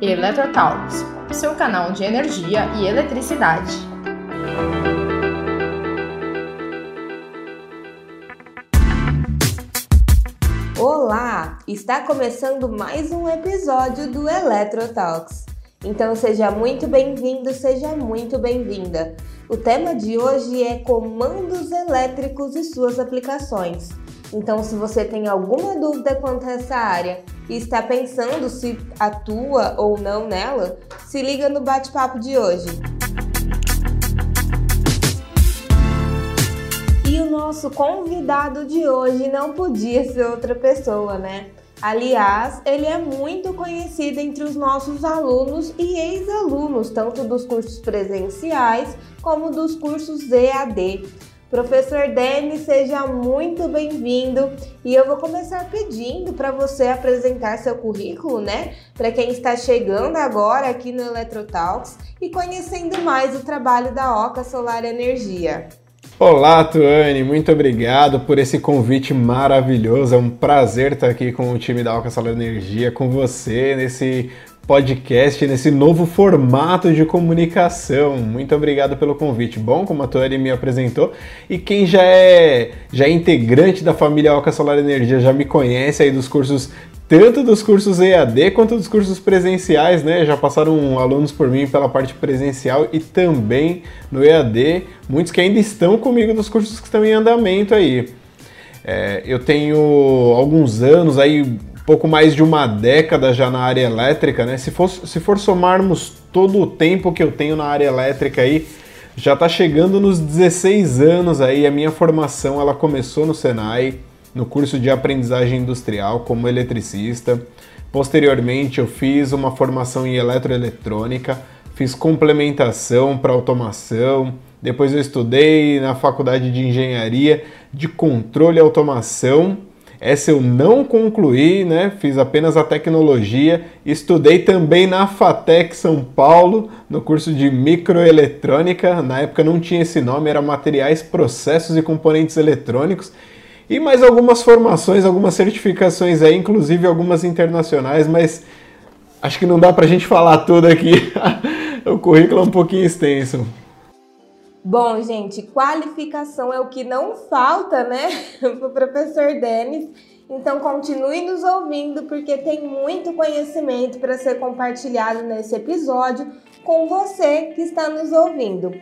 Eletrotalks, seu canal de energia e eletricidade. Olá! Está começando mais um episódio do Eletrotalks. Então seja muito bem-vindo, seja muito bem-vinda. O tema de hoje é comandos elétricos e suas aplicações. Então, se você tem alguma dúvida quanto a essa área e está pensando se atua ou não nela, se liga no bate-papo de hoje. E o nosso convidado de hoje não podia ser outra pessoa, né? Aliás, ele é muito conhecido entre os nossos alunos e ex-alunos, tanto dos cursos presenciais como dos cursos EAD. Professor Denis, seja muito bem-vindo e eu vou começar pedindo para você apresentar seu currículo, né? Para quem está chegando agora aqui no Eletrotalks e conhecendo mais o trabalho da Oca Solar Energia. Olá, Tuane, muito obrigado por esse convite maravilhoso. É um prazer estar aqui com o time da Oca Solar Energia, com você nesse podcast, nesse novo formato de comunicação. Muito obrigado pelo convite. Bom, como a Tuane me apresentou, e quem já é, já é integrante da família Oca Solar Energia já me conhece aí dos cursos tanto dos cursos EAD quanto dos cursos presenciais, né? Já passaram alunos por mim pela parte presencial e também no EAD, muitos que ainda estão comigo dos cursos que estão em andamento aí. É, eu tenho alguns anos aí pouco mais de uma década já na área elétrica, né? Se for, se for somarmos todo o tempo que eu tenho na área elétrica aí, já está chegando nos 16 anos aí. A minha formação ela começou no Senai, no curso de aprendizagem industrial como eletricista. Posteriormente, eu fiz uma formação em eletroeletrônica, fiz complementação para automação. Depois, eu estudei na faculdade de engenharia de controle e automação essa eu não concluí, né? Fiz apenas a tecnologia. Estudei também na FATEC São Paulo, no curso de microeletrônica. Na época não tinha esse nome, era materiais, processos e componentes eletrônicos. E mais algumas formações, algumas certificações aí, inclusive algumas internacionais, mas acho que não dá pra gente falar tudo aqui. o currículo é um pouquinho extenso. Bom, gente, qualificação é o que não falta, né, para o professor Denis. Então, continue nos ouvindo, porque tem muito conhecimento para ser compartilhado nesse episódio com você que está nos ouvindo.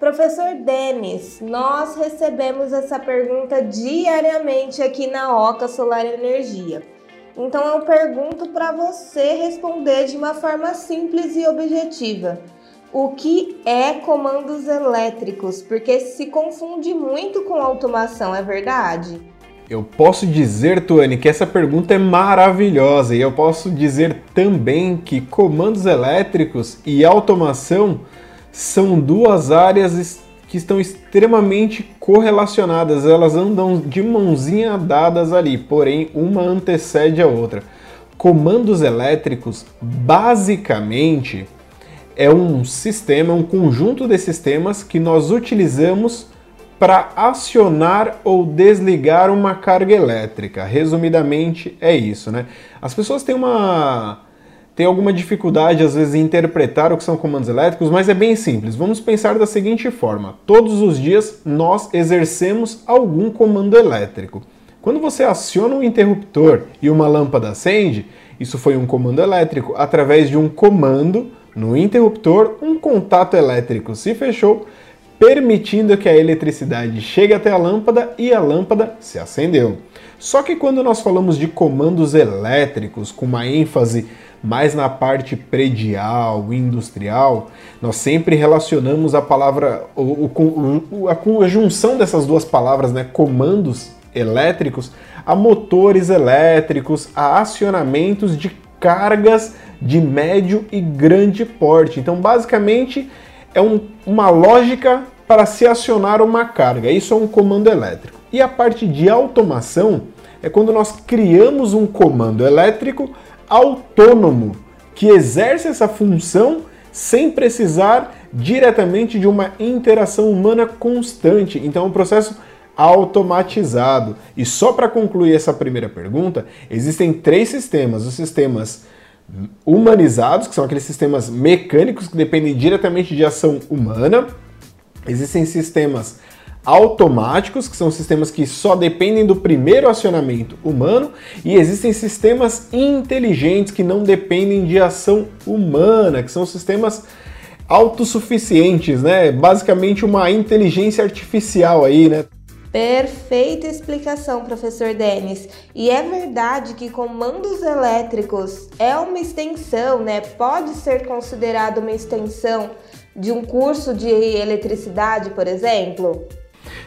Professor Denis, nós recebemos essa pergunta diariamente aqui na Oca Solar Energia. Então, eu pergunto para você responder de uma forma simples e objetiva o que é comandos elétricos, porque se confunde muito com automação, é verdade? Eu posso dizer, Tuane, que essa pergunta é maravilhosa e eu posso dizer também que comandos elétricos e automação são duas áreas que estão extremamente correlacionadas, elas andam de mãozinha dadas ali, porém uma antecede a outra. Comandos elétricos, basicamente, é um sistema, um conjunto de sistemas que nós utilizamos para acionar ou desligar uma carga elétrica. Resumidamente é isso, né? As pessoas têm uma têm alguma dificuldade às vezes em interpretar o que são comandos elétricos, mas é bem simples. Vamos pensar da seguinte forma: todos os dias nós exercemos algum comando elétrico. Quando você aciona um interruptor e uma lâmpada acende, isso foi um comando elétrico através de um comando no interruptor, um contato elétrico se fechou, permitindo que a eletricidade chegue até a lâmpada e a lâmpada se acendeu. Só que quando nós falamos de comandos elétricos com uma ênfase mais na parte predial, industrial, nós sempre relacionamos a palavra, a junção dessas duas palavras, né, comandos elétricos, a motores elétricos, a acionamentos de cargas de médio e grande porte. Então, basicamente, é um, uma lógica para se acionar uma carga. Isso é um comando elétrico. E a parte de automação é quando nós criamos um comando elétrico autônomo que exerce essa função sem precisar diretamente de uma interação humana constante. Então, é um processo automatizado. E só para concluir essa primeira pergunta, existem três sistemas: os sistemas humanizados, que são aqueles sistemas mecânicos que dependem diretamente de ação humana. Existem sistemas automáticos, que são sistemas que só dependem do primeiro acionamento humano, e existem sistemas inteligentes que não dependem de ação humana, que são sistemas autossuficientes, né? Basicamente uma inteligência artificial aí, né? Perfeita explicação, professor Denis. E é verdade que comandos elétricos é uma extensão, né? Pode ser considerado uma extensão de um curso de eletricidade, por exemplo?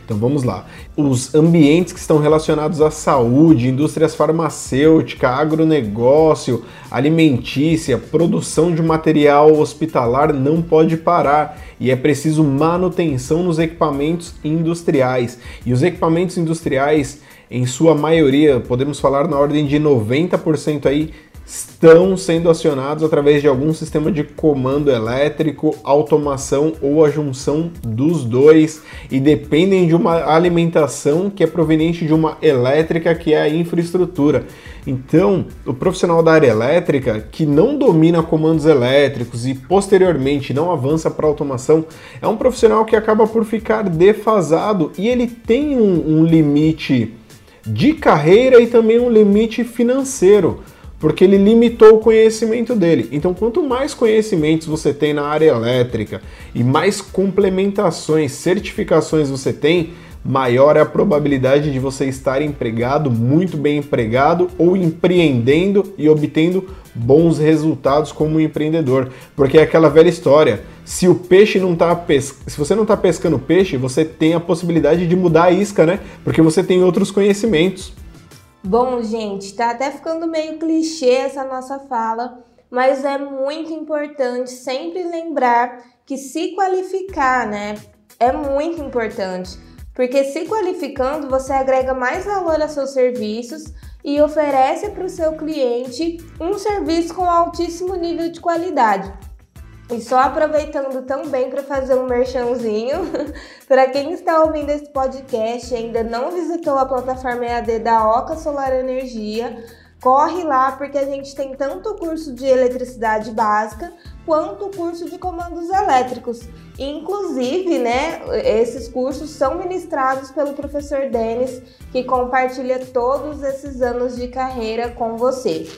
Então vamos lá. Os ambientes que estão relacionados à saúde, indústrias farmacêutica, agronegócio, alimentícia, produção de material hospitalar não pode parar e é preciso manutenção nos equipamentos industriais. E os equipamentos industriais, em sua maioria, podemos falar na ordem de 90% aí, estão sendo acionados através de algum sistema de comando elétrico, automação ou a junção dos dois. E dependem de uma alimentação que é proveniente de uma elétrica que é a infraestrutura. Então, o profissional da área elétrica que não domina comandos elétricos e posteriormente não avança para automação é um profissional que acaba por ficar defasado. E ele tem um, um limite de carreira e também um limite financeiro porque ele limitou o conhecimento dele. Então, quanto mais conhecimentos você tem na área elétrica e mais complementações, certificações você tem, maior é a probabilidade de você estar empregado, muito bem empregado ou empreendendo e obtendo bons resultados como empreendedor. Porque é aquela velha história, se o peixe não tá pes... se você não está pescando peixe, você tem a possibilidade de mudar a isca, né? Porque você tem outros conhecimentos. Bom, gente, tá até ficando meio clichê essa nossa fala, mas é muito importante sempre lembrar que se qualificar, né, é muito importante, porque se qualificando você agrega mais valor a seus serviços e oferece para o seu cliente um serviço com altíssimo nível de qualidade. E só aproveitando também para fazer um merchanzinho, para quem está ouvindo esse podcast e ainda não visitou a plataforma EAD da Oca Solar Energia, corre lá porque a gente tem tanto o curso de eletricidade básica quanto o curso de comandos elétricos. Inclusive, né, esses cursos são ministrados pelo professor Denis, que compartilha todos esses anos de carreira com você.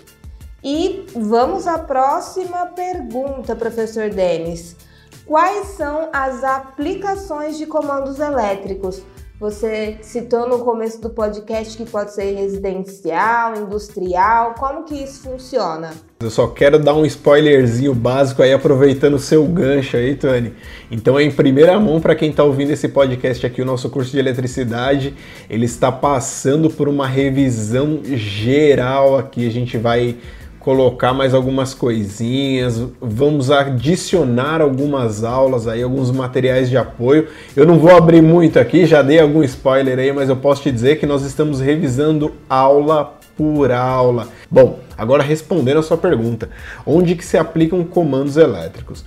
E vamos à próxima pergunta, professor Denis. Quais são as aplicações de comandos elétricos? Você citou no começo do podcast que pode ser residencial, industrial, como que isso funciona? Eu só quero dar um spoilerzinho básico aí, aproveitando o seu gancho aí, Tony. Então em primeira mão para quem está ouvindo esse podcast aqui, o nosso curso de eletricidade, ele está passando por uma revisão geral aqui. A gente vai colocar mais algumas coisinhas, vamos adicionar algumas aulas aí, alguns materiais de apoio. Eu não vou abrir muito aqui, já dei algum spoiler aí, mas eu posso te dizer que nós estamos revisando aula por aula. Bom, agora respondendo a sua pergunta, onde que se aplicam comandos elétricos?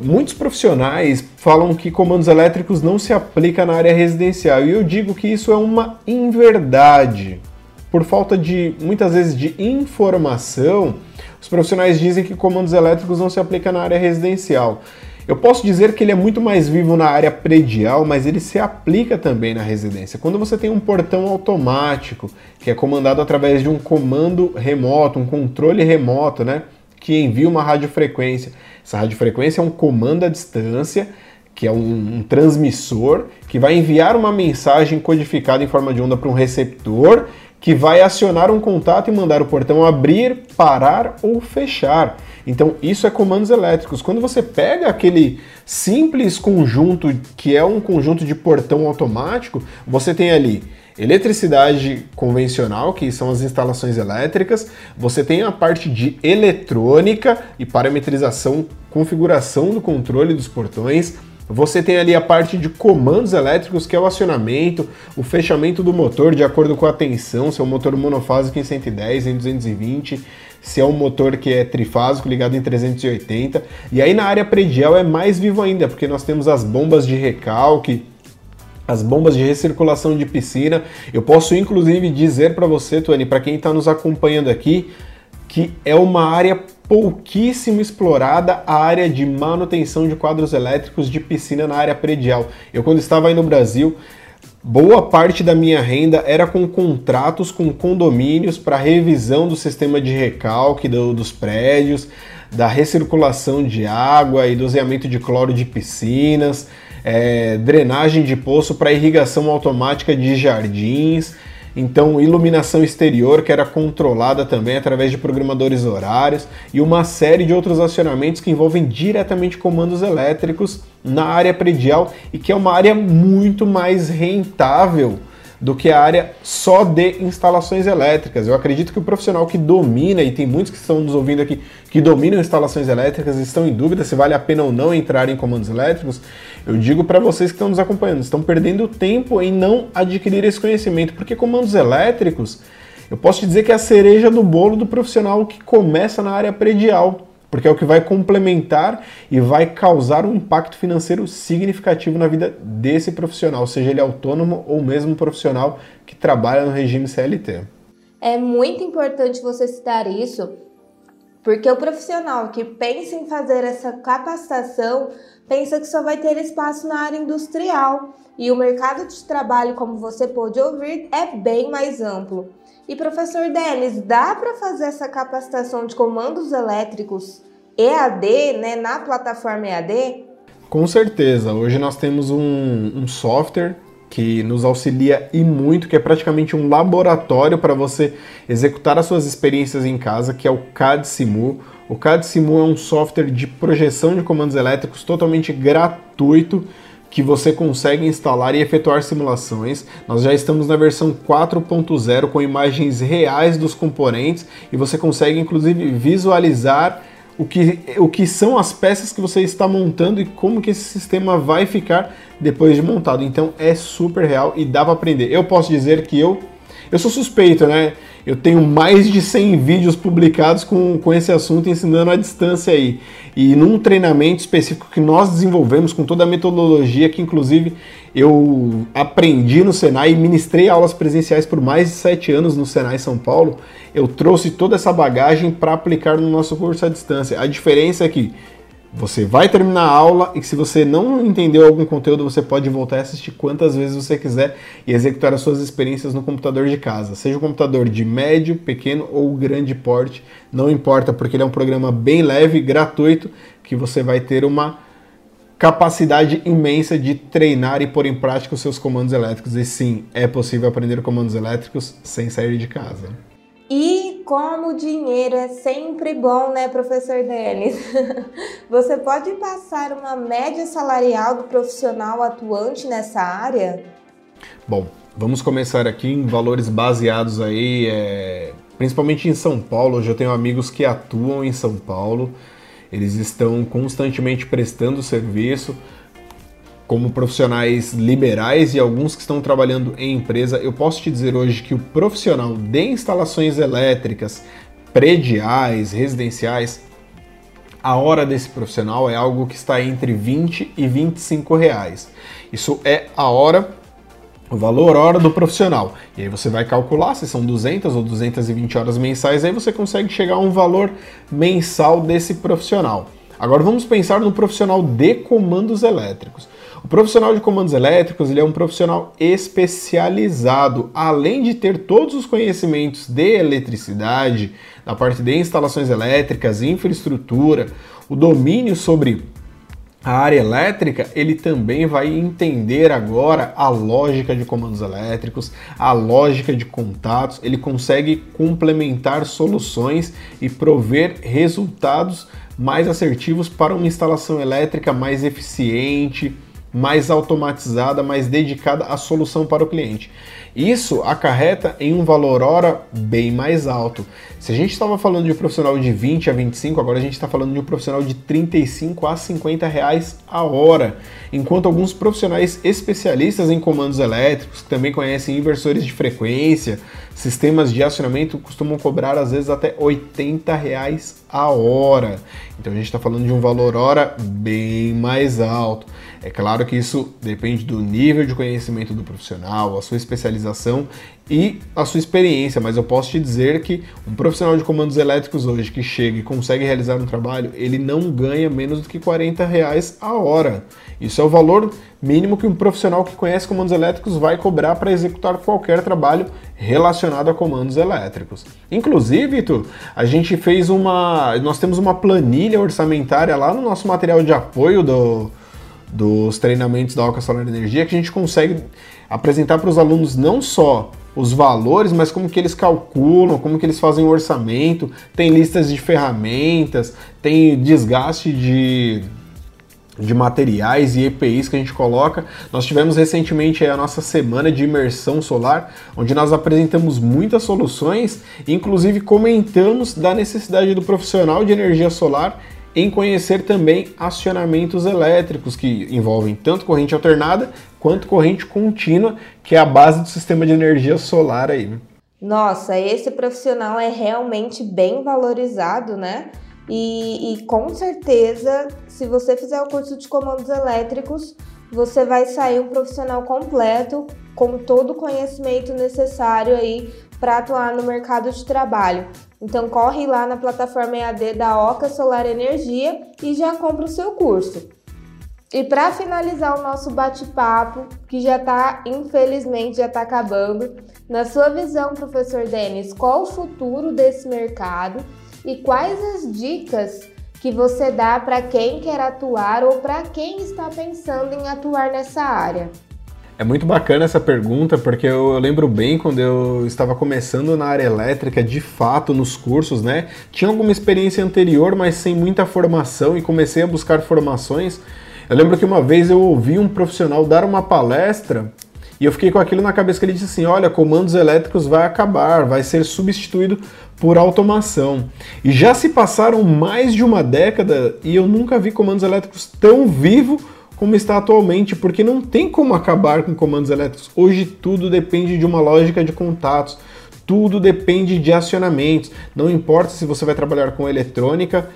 Muitos profissionais falam que comandos elétricos não se aplicam na área residencial e eu digo que isso é uma inverdade por falta de, muitas vezes, de informação, os profissionais dizem que comandos elétricos não se aplicam na área residencial. Eu posso dizer que ele é muito mais vivo na área predial, mas ele se aplica também na residência. Quando você tem um portão automático, que é comandado através de um comando remoto, um controle remoto, né, que envia uma radiofrequência. Essa radiofrequência é um comando à distância, que é um, um transmissor, que vai enviar uma mensagem codificada em forma de onda para um receptor, que vai acionar um contato e mandar o portão abrir, parar ou fechar. Então, isso é comandos elétricos. Quando você pega aquele simples conjunto que é um conjunto de portão automático, você tem ali eletricidade convencional, que são as instalações elétricas, você tem a parte de eletrônica e parametrização, configuração do controle dos portões, você tem ali a parte de comandos elétricos, que é o acionamento, o fechamento do motor de acordo com a tensão, se é um motor monofásico em 110, em 220, se é um motor que é trifásico ligado em 380. E aí na área predial é mais vivo ainda, porque nós temos as bombas de recalque, as bombas de recirculação de piscina. Eu posso inclusive dizer para você, Tony, para quem está nos acompanhando aqui, que é uma área pouquíssimo explorada, a área de manutenção de quadros elétricos de piscina na área predial. Eu quando estava aí no Brasil, boa parte da minha renda era com contratos com condomínios para revisão do sistema de recalque do, dos prédios, da recirculação de água e doseamento de cloro de piscinas, é, drenagem de poço para irrigação automática de jardins. Então, iluminação exterior que era controlada também através de programadores horários e uma série de outros acionamentos que envolvem diretamente comandos elétricos na área predial e que é uma área muito mais rentável do que a área só de instalações elétricas. Eu acredito que o profissional que domina, e tem muitos que estão nos ouvindo aqui que dominam instalações elétricas estão em dúvida se vale a pena ou não entrar em comandos elétricos, eu digo para vocês que estão nos acompanhando, estão perdendo tempo em não adquirir esse conhecimento, porque comandos elétricos, eu posso te dizer que é a cereja do bolo do profissional que começa na área predial porque é o que vai complementar e vai causar um impacto financeiro significativo na vida desse profissional, seja ele autônomo ou mesmo profissional que trabalha no regime CLT. É muito importante você citar isso, porque o profissional que pensa em fazer essa capacitação pensa que só vai ter espaço na área industrial e o mercado de trabalho, como você pôde ouvir, é bem mais amplo. E professor Denis, dá para fazer essa capacitação de comandos elétricos EAD, né, na plataforma EAD? Com certeza. Hoje nós temos um, um software que nos auxilia e muito, que é praticamente um laboratório para você executar as suas experiências em casa, que é o CAD Simu. O CAD Simu é um software de projeção de comandos elétricos totalmente gratuito que você consegue instalar e efetuar simulações. Nós já estamos na versão 4.0 com imagens reais dos componentes e você consegue inclusive visualizar o que, o que são as peças que você está montando e como que esse sistema vai ficar depois de montado. Então é super real e dá para aprender. Eu posso dizer que eu eu sou suspeito, né? Eu tenho mais de 100 vídeos publicados com, com esse assunto ensinando à distância aí. E num treinamento específico que nós desenvolvemos com toda a metodologia que inclusive eu aprendi no Senai e ministrei aulas presenciais por mais de 7 anos no Senai São Paulo, eu trouxe toda essa bagagem para aplicar no nosso curso à distância. A diferença é que você vai terminar a aula e se você não entendeu algum conteúdo, você pode voltar e assistir quantas vezes você quiser e executar as suas experiências no computador de casa. Seja um computador de médio, pequeno ou grande porte, não importa, porque ele é um programa bem leve, gratuito, que você vai ter uma capacidade imensa de treinar e pôr em prática os seus comandos elétricos. E sim, é possível aprender comandos elétricos sem sair de casa. E como dinheiro é sempre bom, né, professor Denis? Você pode passar uma média salarial do profissional atuante nessa área? Bom, vamos começar aqui em valores baseados aí, é, principalmente em São Paulo. Hoje eu tenho amigos que atuam em São Paulo. Eles estão constantemente prestando serviço como profissionais liberais e alguns que estão trabalhando em empresa, eu posso te dizer hoje que o profissional de instalações elétricas, prediais, residenciais, a hora desse profissional é algo que está entre 20 e 25 reais. Isso é a hora, o valor hora do profissional. E aí você vai calcular se são 200 ou 220 horas mensais, aí você consegue chegar a um valor mensal desse profissional. Agora vamos pensar no profissional de comandos elétricos. O profissional de comandos elétricos ele é um profissional especializado, além de ter todos os conhecimentos de eletricidade, da parte de instalações elétricas, infraestrutura, o domínio sobre a área elétrica, ele também vai entender agora a lógica de comandos elétricos, a lógica de contatos, ele consegue complementar soluções e prover resultados mais assertivos para uma instalação elétrica mais eficiente, mais automatizada, mais dedicada à solução para o cliente. Isso acarreta em um valor hora bem mais alto. Se a gente estava falando de um profissional de 20 a 25, agora a gente está falando de um profissional de 35 a 50 reais a hora. Enquanto alguns profissionais especialistas em comandos elétricos, que também conhecem inversores de frequência, sistemas de acionamento, costumam cobrar às vezes até 80 reais a hora. Então a gente está falando de um valor hora bem mais alto. É claro que isso depende do nível de conhecimento do profissional, a sua especialização e a sua experiência, mas eu posso te dizer que um profissional de comandos elétricos hoje que chega e consegue realizar um trabalho, ele não ganha menos do que 40 reais a hora. Isso é o valor mínimo que um profissional que conhece comandos elétricos vai cobrar para executar qualquer trabalho relacionado a comandos elétricos. Inclusive, tu, a gente fez uma, nós temos uma planilha orçamentária lá no nosso material de apoio do dos treinamentos da Alca Solar Energia que a gente consegue apresentar para os alunos não só os valores, mas como que eles calculam, como que eles fazem o orçamento, tem listas de ferramentas, tem desgaste de, de materiais e EPIs que a gente coloca. Nós tivemos recentemente a nossa semana de imersão solar, onde nós apresentamos muitas soluções, inclusive comentamos da necessidade do profissional de energia solar em conhecer também acionamentos elétricos que envolvem tanto corrente alternada quanto corrente contínua, que é a base do sistema de energia solar aí. Nossa, esse profissional é realmente bem valorizado, né? E, e com certeza, se você fizer o curso de comandos elétricos, você vai sair um profissional completo com todo o conhecimento necessário aí para atuar no mercado de trabalho. Então corre lá na plataforma EAD da Oca Solar Energia e já compra o seu curso. E para finalizar o nosso bate-papo, que já está, infelizmente, já está acabando, na sua visão, professor Denis, qual o futuro desse mercado e quais as dicas que você dá para quem quer atuar ou para quem está pensando em atuar nessa área? É muito bacana essa pergunta, porque eu, lembro bem quando eu estava começando na área elétrica, de fato, nos cursos, né? Tinha alguma experiência anterior, mas sem muita formação, e comecei a buscar formações. Eu lembro que uma vez eu ouvi um profissional dar uma palestra e eu fiquei com aquilo na cabeça que ele disse assim: olha, comandos elétricos vai acabar, vai ser substituído por automação. E já se passaram mais de uma década e eu nunca vi comandos elétricos tão vivo como está atualmente, porque não tem como acabar com comandos elétricos. Hoje tudo depende de uma lógica de contatos, tudo depende de acionamentos. Não importa se você vai trabalhar com eletrônica,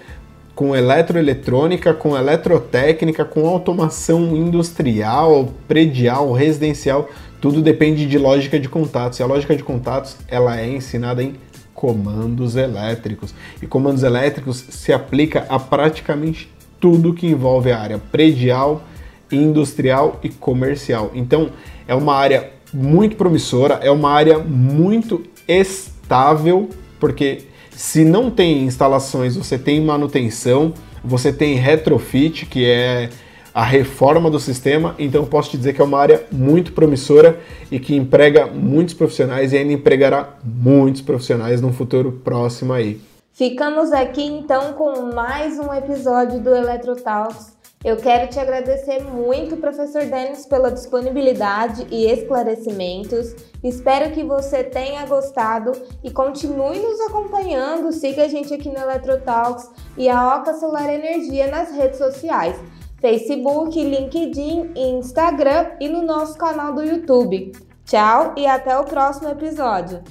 com eletroeletrônica, com eletrotécnica, com automação industrial, predial, residencial, tudo depende de lógica de contatos. E a lógica de contatos, ela é ensinada em comandos elétricos. E comandos elétricos se aplica a praticamente tudo que envolve a área predial, industrial e comercial. Então, é uma área muito promissora, é uma área muito estável, porque se não tem instalações, você tem manutenção, você tem retrofit, que é a reforma do sistema, então posso te dizer que é uma área muito promissora e que emprega muitos profissionais e ainda empregará muitos profissionais no futuro próximo aí. Ficamos aqui então com mais um episódio do Eletrotalks. Eu quero te agradecer muito, professor Denis, pela disponibilidade e esclarecimentos. Espero que você tenha gostado e continue nos acompanhando. Siga a gente aqui no Eletrotalks e a Oca Solar Energia nas redes sociais. Facebook, LinkedIn, Instagram e no nosso canal do YouTube. Tchau e até o próximo episódio.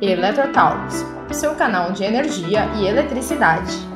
Eletrotalks, seu canal de energia e eletricidade.